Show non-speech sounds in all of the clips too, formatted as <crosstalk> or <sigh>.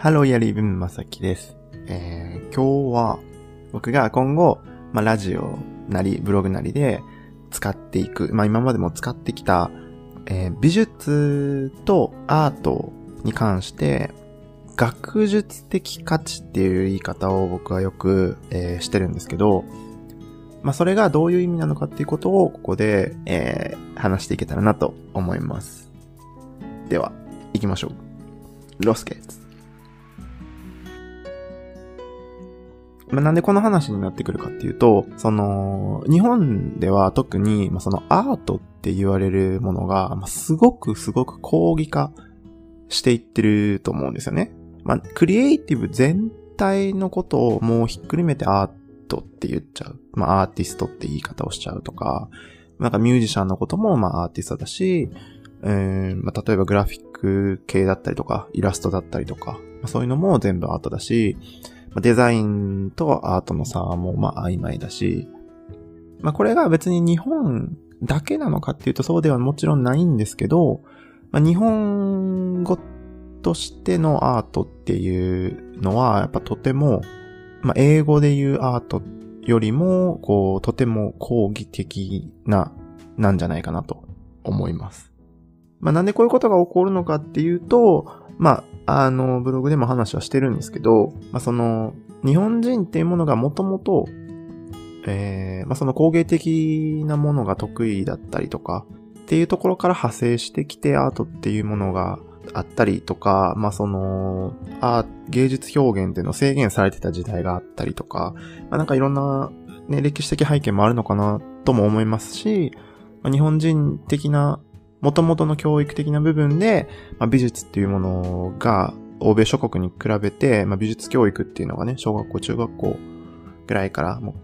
Hello everyone まさきです。えー、今日は僕が今後、まあ、ラジオなりブログなりで使っていく、まあ、今までも使ってきた、えー、美術とアートに関して学術的価値っていう言い方を僕はよく、えー、してるんですけど、まあ、それがどういう意味なのかっていうことをここで、えー、話していけたらなと思います。では、行きましょう。ロスケッツ。まあ、なんでこの話になってくるかっていうと、その、日本では特に、まあ、そのアートって言われるものが、まあ、すごくすごく抗議化していってると思うんですよね。まあ、クリエイティブ全体のことをもうひっくるめてアートって言っちゃう。まあ、アーティストって言い方をしちゃうとか、なんかミュージシャンのこともまあアーティストだし、えーまあ、例えばグラフィック系だったりとか、イラストだったりとか、まあ、そういうのも全部アートだし、デザインとアートの差もまあ曖昧だし、まあこれが別に日本だけなのかっていうとそうではもちろんないんですけど、まあ、日本語としてのアートっていうのはやっぱとても、まあ英語で言うアートよりも、こう、とても抗義的な、なんじゃないかなと思います。まあなんでこういうことが起こるのかっていうと、まあ、あの、ブログでも話はしてるんですけど、まあ、その、日本人っていうものがもともと、えー、まあ、その工芸的なものが得意だったりとか、っていうところから派生してきてアートっていうものがあったりとか、まあ、その、あ芸術表現っていうのを制限されてた時代があったりとか、まあ、なんかいろんな、ね、歴史的背景もあるのかなとも思いますし、まあ、日本人的な元々の教育的な部分で、まあ、美術っていうものが、欧米諸国に比べて、まあ、美術教育っていうのがね、小学校、中学校ぐらいから、も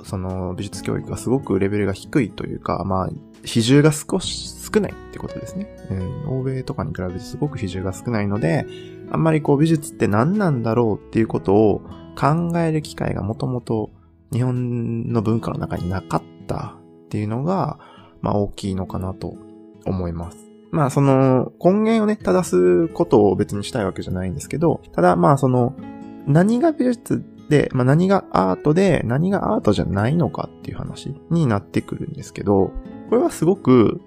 う、その美術教育がすごくレベルが低いというか、まあ、比重が少し少ないってことですね。うん、欧米とかに比べてすごく比重が少ないので、あんまりこう美術って何なんだろうっていうことを考える機会がもともと日本の文化の中になかったっていうのが、まあ大きいのかなと思います。まあその根源をね、正すことを別にしたいわけじゃないんですけど、ただまあその何が美術で、まあ何がアートで何がアートじゃないのかっていう話になってくるんですけど、これはすごく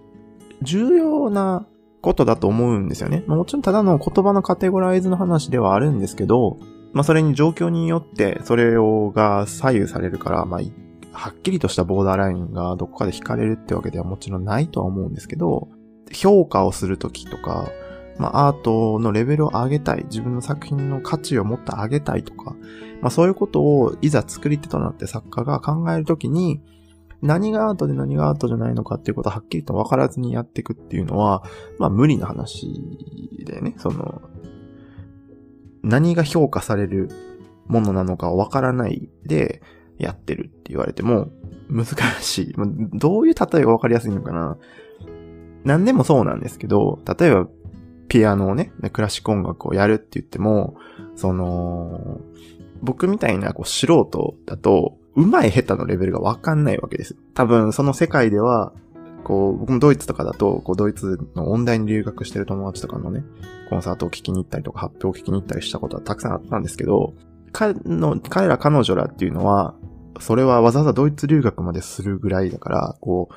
重要なことだと思うんですよね。もちろんただの言葉のカテゴライズの話ではあるんですけど、まあそれに状況によってそれをが左右されるから、まあはっきりとしたボーダーラインがどこかで引かれるってわけではもちろんないとは思うんですけど、評価をするときとか、まあ、アートのレベルを上げたい、自分の作品の価値をもっと上げたいとか、まあ、そういうことをいざ作り手となって作家が考えるときに、何がアートで何がアートじゃないのかっていうことをはっきりと分からずにやっていくっていうのは、まあ無理な話でね、その、何が評価されるものなのか分からないで、やってるって言われても、難しい。どういう例えがわかりやすいのかな何でもそうなんですけど、例えば、ピアノをね、クラシック音楽をやるって言っても、その、僕みたいなこう素人だと、上手い下手のレベルがわかんないわけです。多分、その世界では、こう、僕もドイツとかだと、こう、ドイツの音大に留学してる友達とかのね、コンサートを聴きに行ったりとか、発表を聞きに行ったりしたことはたくさんあったんですけど、彼の、彼ら彼女らっていうのは、それはわざわざドイツ留学までするぐらいだから、こ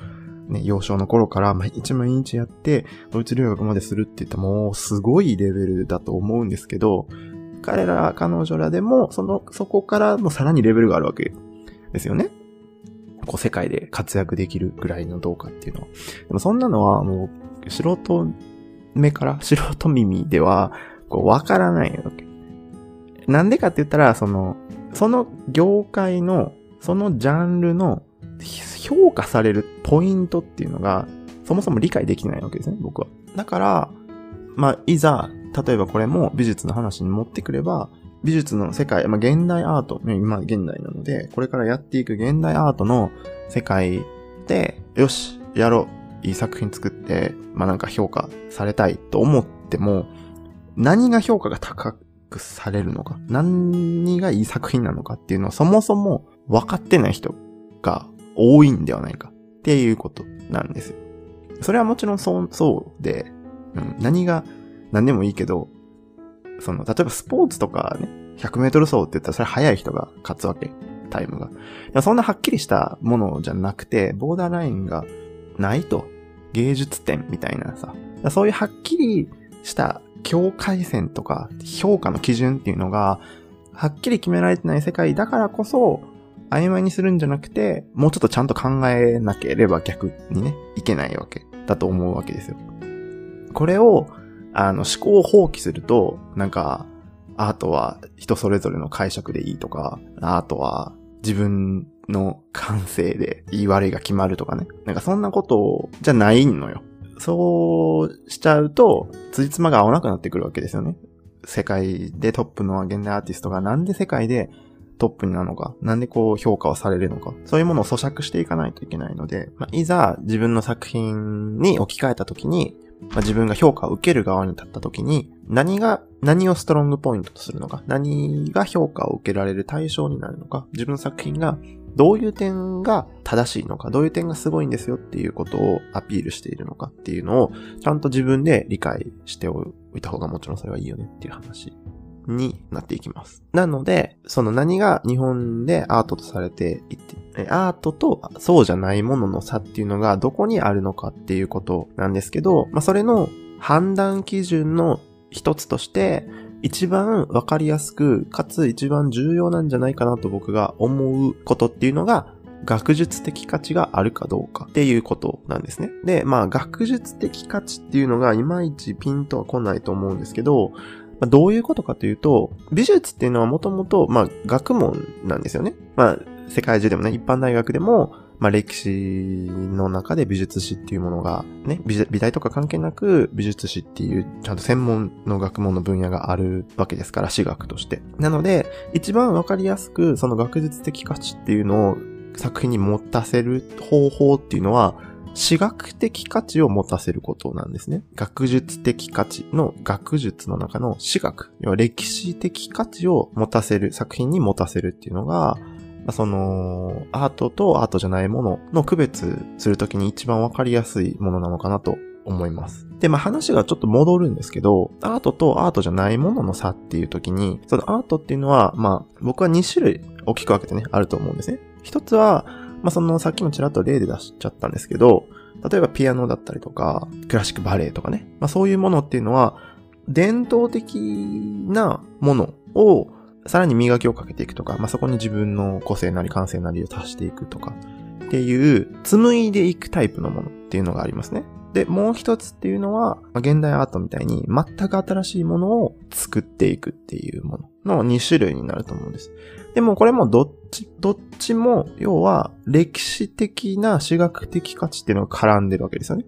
う、ね、幼少の頃から毎日毎日やって、ドイツ留学までするって言ったらもうすごいレベルだと思うんですけど、彼ら、彼女らでも、その、そこからもさらにレベルがあるわけですよね。こう世界で活躍できるぐらいのどうかっていうのは。でもそんなのはもう、素人目から、素人耳では、こう、わからないわけ。なんでかって言ったら、その、その業界のそのジャンルの評価されるポイントっていうのが、そもそも理解できないわけですね、僕は。だから、まあ、いざ、例えばこれも美術の話に持ってくれば、美術の世界、まあ、現代アート、今現代なので、これからやっていく現代アートの世界で、よし、やろう、いい作品作って、まあ、なんか評価されたいと思っても、何が評価が高くされるのか、何がいい作品なのかっていうのはそもそも分かってない人が多いんではないかっていうことなんですよ。それはもちろんそう、そうで、うん、何が何でもいいけど、その、例えばスポーツとかね、100メートル走って言ったらそれ速い人が勝つわけ。タイムが。そんなはっきりしたものじゃなくて、ボーダーラインがないと。芸術点みたいなさ。そういうはっきりした境界線とか評価の基準っていうのが、はっきり決められてない世界だからこそ、曖昧にするんじゃなくて、もうちょっとちゃんと考えなければ逆にね、いけないわけだと思うわけですよ。これを、あの、思考を放棄すると、なんか、アートは人それぞれの解釈でいいとか、アートは自分の感性で言い悪いが決まるとかね。なんかそんなことじゃないのよ。そうしちゃうと、辻褄が合わなくなってくるわけですよね。世界でトップの現代アーティストがなんで世界でトップになるのか、なんでこう評価をされるのか、そういうものを咀嚼していかないといけないので、まあ、いざ自分の作品に置き換えたときに、まあ、自分が評価を受ける側に立ったときに、何が、何をストロングポイントとするのか、何が評価を受けられる対象になるのか、自分の作品がどういう点が正しいのか、どういう点がすごいんですよっていうことをアピールしているのかっていうのを、ちゃんと自分で理解しておいた方がもちろんそれはいいよねっていう話。になっていきます。なので、その何が日本でアートとされていて、アートとそうじゃないものの差っていうのがどこにあるのかっていうことなんですけど、まあ、それの判断基準の一つとして、一番わかりやすく、かつ一番重要なんじゃないかなと僕が思うことっていうのが、学術的価値があるかどうかっていうことなんですね。で、まあ学術的価値っていうのがいまいちピンとは来ないと思うんですけど、まあ、どういうことかというと、美術っていうのはもともと、まあ学問なんですよね。まあ世界中でもね、一般大学でも、まあ歴史の中で美術史っていうものが、ね、美美大とか関係なく美術史っていうちゃんと専門の学問の分野があるわけですから、史学として。なので、一番わかりやすくその学術的価値っていうのを作品に持たせる方法っていうのは、史学的価値を持たせることなんですね。学術的価値の学術の中の史学、要は歴史的価値を持たせる、作品に持たせるっていうのが、その、アートとアートじゃないものの区別するときに一番わかりやすいものなのかなと思います。で、まあ話がちょっと戻るんですけど、アートとアートじゃないものの差っていうときに、そのアートっていうのは、まあ僕は2種類大きく分けてね、あると思うんですね。一つは、まあそのさっきもちらっと例で出しちゃったんですけど、例えばピアノだったりとか、クラシックバレエとかね。まあそういうものっていうのは、伝統的なものをさらに磨きをかけていくとか、まあ、そこに自分の個性なり感性なりを足していくとか、っていう、紡いでいくタイプのものっていうのがありますね。で、もう一つっていうのは、現代アートみたいに全く新しいものを作っていくっていうものの2種類になると思うんです。でもこれもどっち、どっちも、要は歴史的な史学的価値っていうのが絡んでるわけですよね。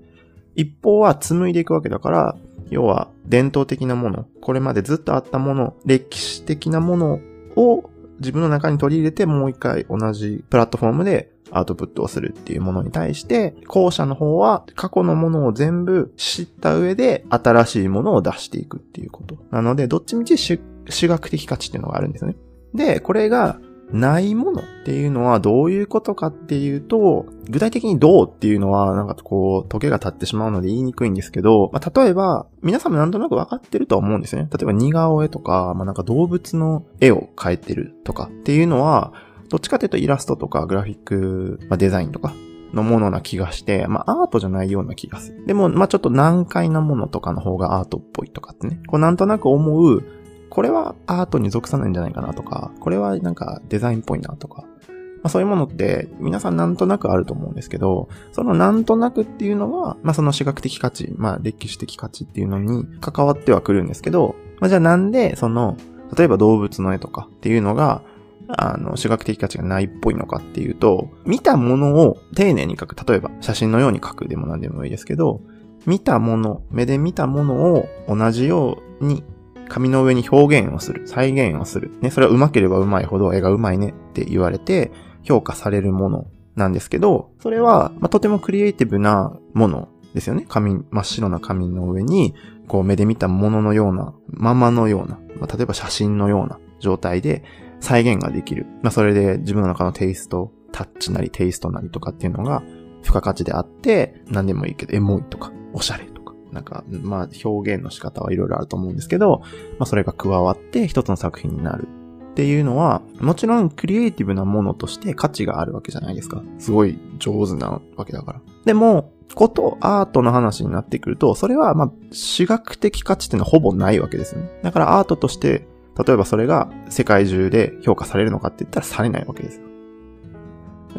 一方は紡いでいくわけだから、要は伝統的なもの、これまでずっとあったもの、歴史的なものを自分の中に取り入れてもう一回同じプラットフォームでアウトプットをするっていうものに対して、後者の方は過去のものを全部知った上で新しいものを出していくっていうこと。なので、どっちみち主学的価値っていうのがあるんですね。で、これがないものっていうのはどういうことかっていうと、具体的にどうっていうのは、なんかこう、時計が経ってしまうので言いにくいんですけど、まあ、例えば、皆さんもなんとなく分かってるとは思うんですね。例えば似顔絵とか、まあ、なんか動物の絵を描いてるとかっていうのは、どっちかというとイラストとかグラフィック、まあ、デザインとかのものな気がして、まあアートじゃないような気がする。でも、まあちょっと難解なものとかの方がアートっぽいとかってね、こうなんとなく思うこれはアートに属さないんじゃないかなとか、これはなんかデザインっぽいなとか、まあ、そういうものって皆さんなんとなくあると思うんですけど、そのなんとなくっていうのは、まあその史学的価値、まあ歴史的価値っていうのに関わってはくるんですけど、まあじゃあなんでその、例えば動物の絵とかっていうのが、あの、史学的価値がないっぽいのかっていうと、見たものを丁寧に描く。例えば、写真のように描くでも何でもいいですけど、見たもの、目で見たものを同じように紙の上に表現をする、再現をする。ね、それは上手ければ上手いほど絵が上手いねって言われて評価されるものなんですけど、それは、まあ、とてもクリエイティブなものですよね。紙、真っ白な紙の上に、こう目で見たもののような、ままのような、まあ、例えば写真のような状態で再現ができる。まあ、それで自分の中のテイスト、タッチなりテイストなりとかっていうのが付加価値であって、何でもいいけど、エモいとか、おしゃれとか、なんか、まあ表現の仕方はいろいろあると思うんですけど、まあそれが加わって一つの作品になるっていうのは、もちろんクリエイティブなものとして価値があるわけじゃないですか。すごい上手なわけだから。でも、ことアートの話になってくると、それはまあ、私学的価値っていうのはほぼないわけですね。だからアートとして、例えばそれが世界中で評価されるのかって言ったらされないわけですよ。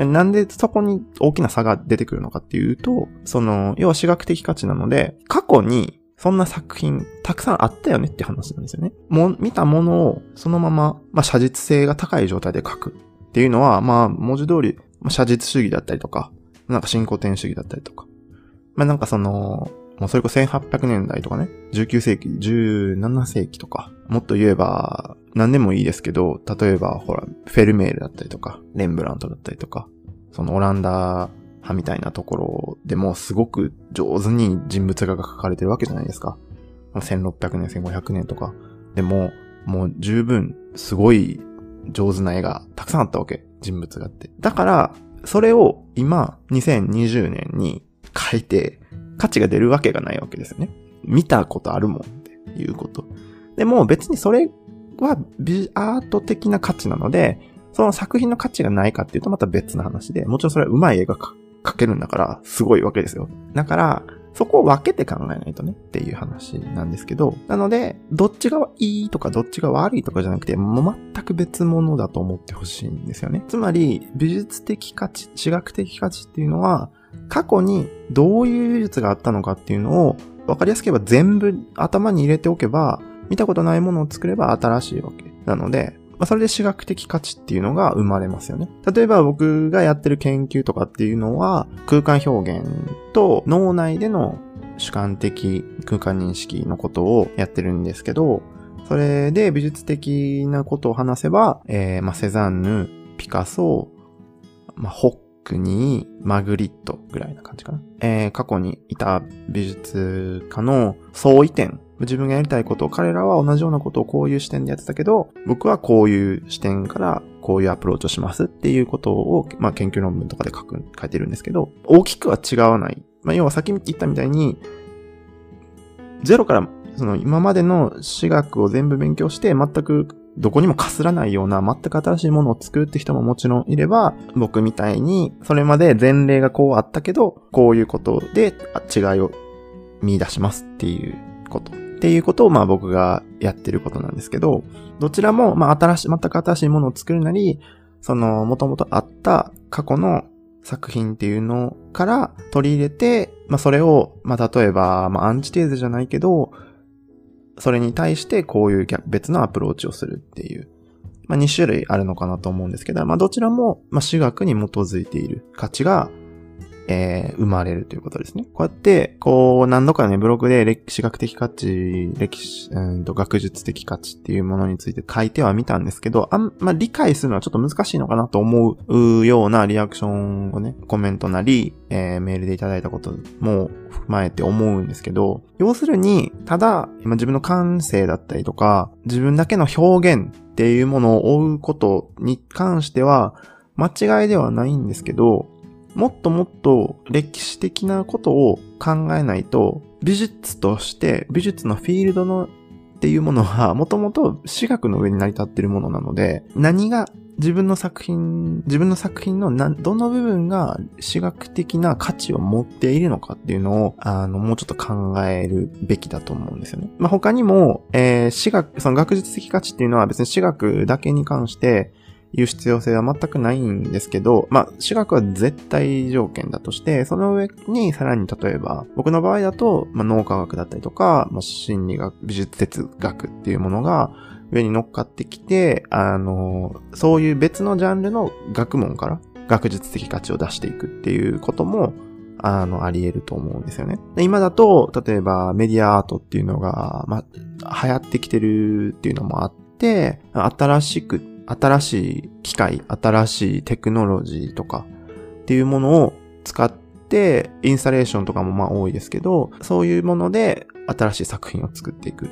なんでそこに大きな差が出てくるのかっていうと、その、要は私学的価値なので、過去にそんな作品たくさんあったよねって話なんですよね。も、見たものをそのまま、まあ、写実性が高い状態で書くっていうのは、まあ、文字通り、写実主義だったりとか、なんか進行点主義だったりとか。まあ、なんかその、もうそれこそ1800年代とかね、19世紀、17世紀とか、もっと言えば、何でもいいですけど、例えば、ほら、フェルメールだったりとか、レンブラントだったりとか、そのオランダ派みたいなところでもすごく上手に人物画が描かれてるわけじゃないですか。1600年、1500年とか。でも、もう十分すごい上手な絵がたくさんあったわけ。人物画って。だから、それを今、2020年に書いて、価値が出るわけがないわけですよね。見たことあるもんっていうこと。でも別にそれはビアート的な価値なので、その作品の価値がないかっていうとまた別の話で、もちろんそれは上手い絵が描けるんだからすごいわけですよ。だから、そこを分けて考えないとねっていう話なんですけど、なので、どっちがいいとかどっちが悪いとかじゃなくて、もう全く別物だと思ってほしいんですよね。つまり、美術的価値、地学的価値っていうのは、過去にどういう美術があったのかっていうのを分かりやすければ全部頭に入れておけば、見たことないものを作れば新しいわけ。なので、まあ、それで私学的価値っていうのが生まれますよね。例えば僕がやってる研究とかっていうのは、空間表現と脳内での主観的空間認識のことをやってるんですけど、それで美術的なことを話せば、えー、まあ、セザンヌ、ピカソ、まあ、ホックニー、マグリットぐらいな感じかな。えー、過去にいた美術家の相違点自分がやりたいことを、彼らは同じようなことをこういう視点でやってたけど、僕はこういう視点からこういうアプローチをしますっていうことを、まあ研究論文とかで書く、書いてるんですけど、大きくは違わない。まあ要はさっき言ったみたいに、ゼロからその今までの私学を全部勉強して全くどこにもかすらないような全く新しいものを作るって人ももちろんいれば、僕みたいにそれまで前例がこうあったけど、こういうことで違いを見出しますっていうこと。っていうことをまあ僕がやってることなんですけど、どちらもまあ新しい、全く新しいものを作るなり、その元々あった過去の作品っていうのから取り入れて、まあそれを、まあ例えば、まあアンチテーゼじゃないけど、それに対してこういう別のアプローチをするっていう、まあ2種類あるのかなと思うんですけど、まあどちらも、まあ私学に基づいている価値がえー、生まれるということですね。こうやって、こう、何度かね、ブログで歴史学的価値、歴史、うんと、学術的価値っていうものについて書いてはみたんですけど、あんま理解するのはちょっと難しいのかなと思うようなリアクションをね、コメントなり、えー、メールでいただいたことも踏まえて思うんですけど、要するに、ただ、今自分の感性だったりとか、自分だけの表現っていうものを追うことに関しては、間違いではないんですけど、もっともっと歴史的なことを考えないと、美術として美術のフィールドのっていうものは、<laughs> もともと私学の上に成り立っているものなので、何が自分の作品、自分の作品の、どの部分が私学的な価値を持っているのかっていうのを、あの、もうちょっと考えるべきだと思うんですよね。まあ、他にも、えー、私学、その学術的価値っていうのは別に私学だけに関して、いう必要性は全くないんですけど、まあ、私学は絶対条件だとして、その上にさらに例えば、僕の場合だと、まあ、脳科学だったりとか、まあ、心理学、美術哲学っていうものが上に乗っかってきて、あの、そういう別のジャンルの学問から学術的価値を出していくっていうことも、あの、あり得ると思うんですよね。今だと、例えばメディアアートっていうのが、まあ、流行ってきてるっていうのもあって、新しく新しい機械、新しいテクノロジーとかっていうものを使って、インスタレーションとかもまあ多いですけど、そういうもので新しい作品を作っていく。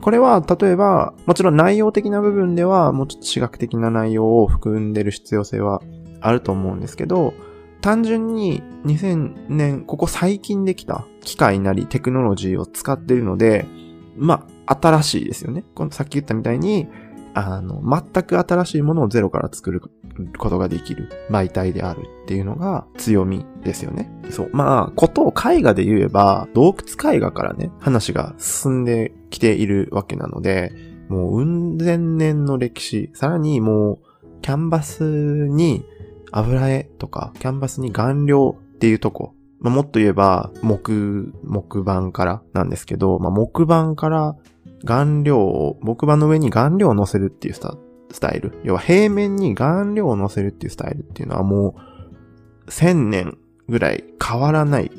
これは、例えば、もちろん内容的な部分では、もうちょっと私学的な内容を含んでる必要性はあると思うんですけど、単純に2000年、ここ最近できた機械なりテクノロジーを使ってるので、まあ、新しいですよね。このさっき言ったみたいに、あの、全く新しいものをゼロから作ることができる媒体であるっていうのが強みですよね。そう。まあ、ことを絵画で言えば、洞窟絵画からね、話が進んできているわけなので、もう、うん千年の歴史、さらにもう、キャンバスに油絵とか、キャンバスに顔料っていうとこ、まあ、もっと言えば、木、木板からなんですけど、まあ、木板から顔料を、木板の上に顔料を乗せるっていうスタスタイル。要は平面に顔料を乗せるっていうスタイルっていうのはもう、千年ぐらい変わらない。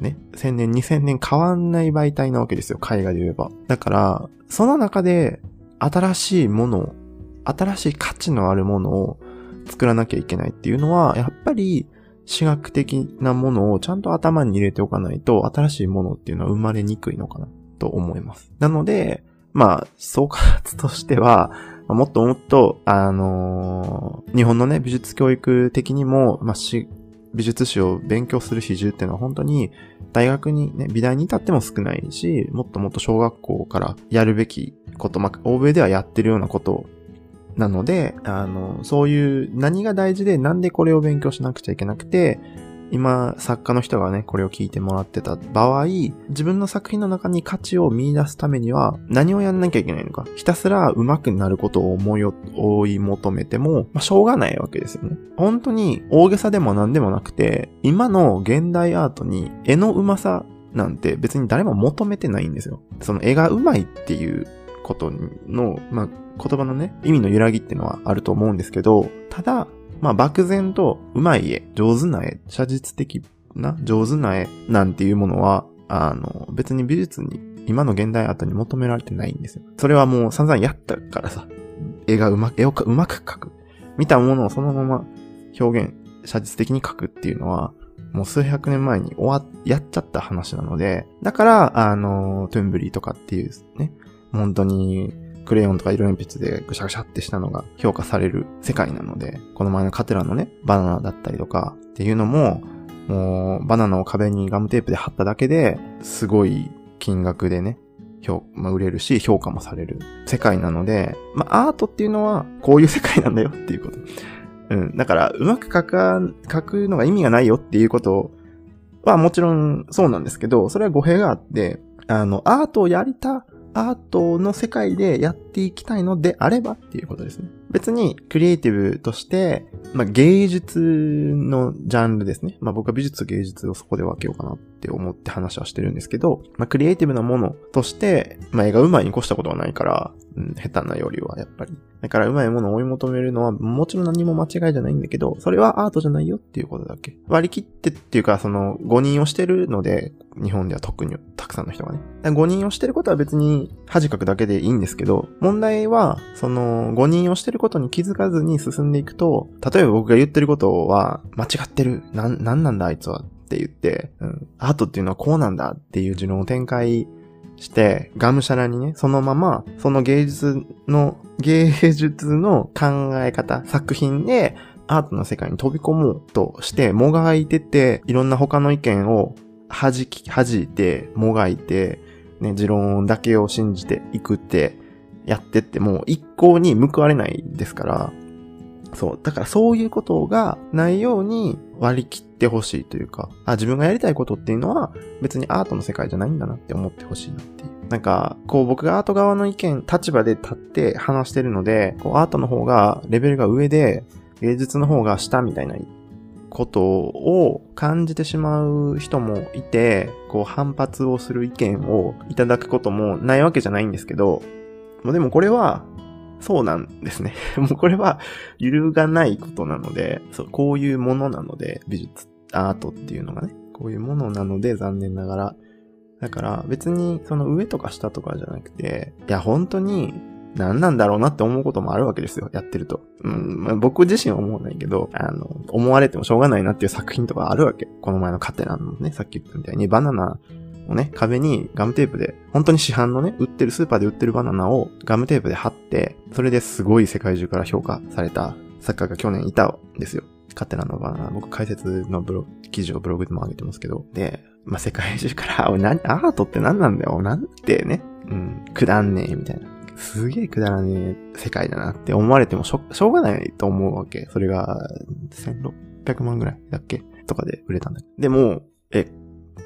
ね。千年、二千年変わんない媒体なわけですよ。絵画で言えば。だから、その中で、新しいものを、新しい価値のあるものを作らなきゃいけないっていうのは、やっぱり、視覚的なものをちゃんと頭に入れておかないと、新しいものっていうのは生まれにくいのかな。と思います。なので、まあ、総括としては、もっともっと、あのー、日本のね、美術教育的にも、まあ、し、美術史を勉強する比重っていうのは本当に大学にね、美大に至っても少ないし、もっともっと小学校からやるべきこと、まあ、欧米ではやってるようなことなので、あの、そういう何が大事でなんでこれを勉強しなくちゃいけなくて、今、作家の人がね、これを聞いてもらってた場合、自分の作品の中に価値を見出すためには、何をやんなきゃいけないのか。ひたすら上手くなることを思い追い求めても、まあ、しょうがないわけですよね。本当に大げさでも何でもなくて、今の現代アートに絵の上手さなんて別に誰も求めてないんですよ。その絵が上手いっていうことの、まあ、言葉のね、意味の揺らぎっていうのはあると思うんですけど、ただ、まあ、漠然と、うまい絵、上手な絵、写実的な、上手な絵なんていうものは、あの、別に美術に、今の現代アートに求められてないんですよ。それはもう散々やったからさ、絵がうまく、絵をうまく描く。見たものをそのまま表現、写実的に描くっていうのは、もう数百年前に終わっ、やっちゃった話なので、だから、あの、トゥンブリーとかっていうね、本当に、クレヨンとか色鉛筆でぐしゃぐしゃってしたのが評価される世界なので、この前のカテラのね、バナナだったりとかっていうのも、もうバナナを壁にガムテープで貼っただけで、すごい金額でね、評、まあ、売れるし、評価もされる世界なので、まあ、アートっていうのは、こういう世界なんだよっていうこと。うん。だから、うまく書か、書くのが意味がないよっていうことはもちろんそうなんですけど、それは語弊があって、あの、アートをやりたアートの世界でやっていきたいのであればっていうことですね。別にクリエイティブとして、まあ、芸術のジャンルですね。まあ、僕は美術と芸術をそこで分けようかなって思って話はしてるんですけど、まあ、クリエイティブなものとして、まあ、絵が上手いに越したことはないから、うん、下手なよりはやっぱり。だから上手いものを追い求めるのはもちろん何も間違いじゃないんだけど、それはアートじゃないよっていうことだけ。割り切ってっていうか、その誤認をしてるので、日本では特にたくさんの人がね。誤認をしてることは別に恥かくだけでいいんですけど、問題は、その誤認をしてることに気づかずに進んでいくと、例えば僕が言ってることは間違ってる。なん、なんなんだあいつはって言って、うん、アートっていうのはこうなんだっていう持論を展開して、がむしゃらにね、そのまま、その芸術の、<laughs> 芸術の考え方、作品で、アートの世界に飛び込もうとして、もがいてて、いろんな他の意見を弾き、弾いて、もがいて、ね、持論だけを信じていくってやってっても一向に報われないですから、そう。だからそういうことがないように割り切ってほしいというか、あ、自分がやりたいことっていうのは別にアートの世界じゃないんだなって思ってほしいなっていう。なんか、こう僕がアート側の意見、立場で立って話してるので、こうアートの方がレベルが上で、芸術の方が下みたいなことを感じてしまう人もいて、こう反発をする意見をいただくこともないわけじゃないんですけど、もうでもこれは、そうなんですね。<laughs> もうこれは揺るがないことなので、そう、こういうものなので、美術、アートっていうのがね、こういうものなので残念ながら。だから別にその上とか下とかじゃなくて、いや本当に何なんだろうなって思うこともあるわけですよ。やってると。うん、まあ、僕自身は思わないけど、あの、思われてもしょうがないなっていう作品とかあるわけ。この前のカテナのね、さっき言ったみたいにバナナをね、壁にガムテープで、本当に市販のね、売ってる、スーパーで売ってるバナナをガムテープで貼って、それですごい世界中から評価された作家が去年いたんですよ。カテナのバナナ、僕解説のブロ記事をブログでも上げてますけど。で、まあ、世界中から、<laughs> おな、アートって何なんだよなんてね、うん、くだんねえ、みたいな。すげえくだらねえ世界だなって思われてもしょ、しょうがないと思うわけ。それが、1600万ぐらいだっけ？とかで売れたんだけど。でも、え、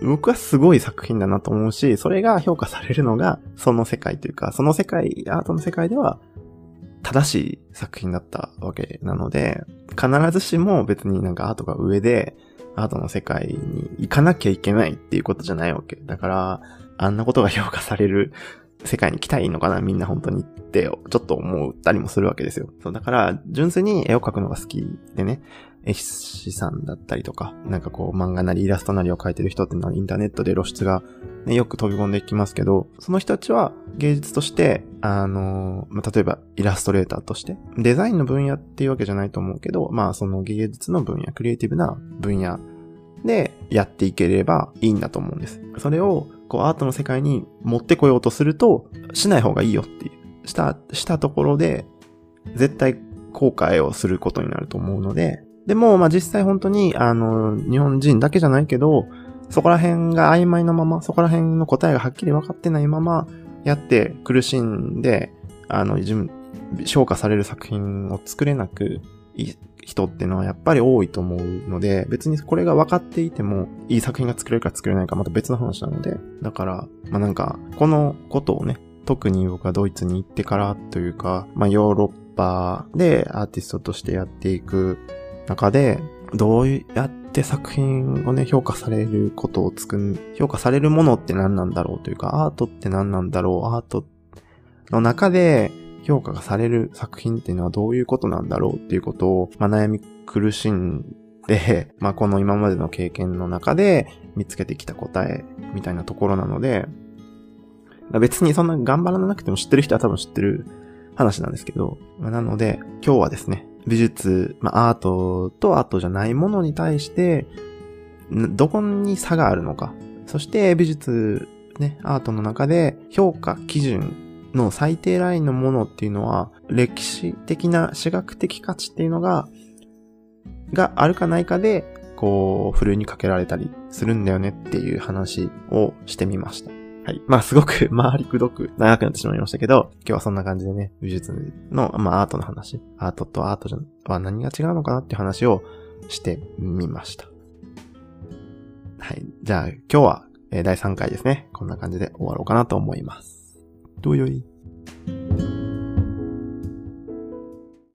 僕はすごい作品だなと思うし、それが評価されるのが、その世界というか、その世界、アートの世界では、正しい作品だったわけなので、必ずしも別になんかアートが上で、アートの世界に行かなきゃいけないっていうことじゃないわけ。だから、あんなことが評価される世界に来たいいのかなみんな本当にって、ちょっと思ったりもするわけですよ。そう、だから、純粋に絵を描くのが好きでね、絵師さんだったりとか、なんかこう漫画なりイラストなりを描いてる人ってのはインターネットで露出が、ね、よく飛び込んでいきますけど、その人たちは芸術として、あの、まあ、例えばイラストレーターとして、デザインの分野っていうわけじゃないと思うけど、まあその芸術の分野、クリエイティブな分野でやっていければいいんだと思うんです。それを、こうアートの世界に持ってこようとすると、しない方がいいよっていう。した、したところで、絶対後悔をすることになると思うので、でも、まあ、実際本当に、あの、日本人だけじゃないけど、そこら辺が曖昧なまま、そこら辺の答えがはっきり分かってないまま、やって苦しんで、あの、自分、評価される作品を作れなく、人っていうのはやっぱり多いと思うので、別にこれが分かっていても、いい作品が作れるか作れないかまた別の話なので、だから、まあなんか、このことをね、特に僕はドイツに行ってからというか、まあヨーロッパでアーティストとしてやっていく中で、どうやって作品をね、評価されることを作る、評価されるものって何なんだろうというか、アートって何なんだろう、アートの中で評価がされる作品っていうのはどういうことなんだろうっていうことを、まあ、悩み苦しんで、<laughs> まあ、この今までの経験の中で見つけてきた答えみたいなところなので、別にそんな頑張らなくても知ってる人は多分知ってる話なんですけど、まあ、なので、今日はですね、美術、まあ、アートとアートじゃないものに対して、どこに差があるのか。そして美術、ね、アートの中で評価基準の最低ラインのものっていうのは、歴史的な史学的価値っていうのが、があるかないかで、こう、ふるいにかけられたりするんだよねっていう話をしてみました。はい。まあすごく <laughs> 周りくどく長くなってしまいましたけど、今日はそんな感じでね、美術の、まあアートの話、アートとアートじゃは何が違うのかなっていう話をしてみました。はい。じゃあ今日は、え第3回ですね。こんな感じで終わろうかなと思います。どうよい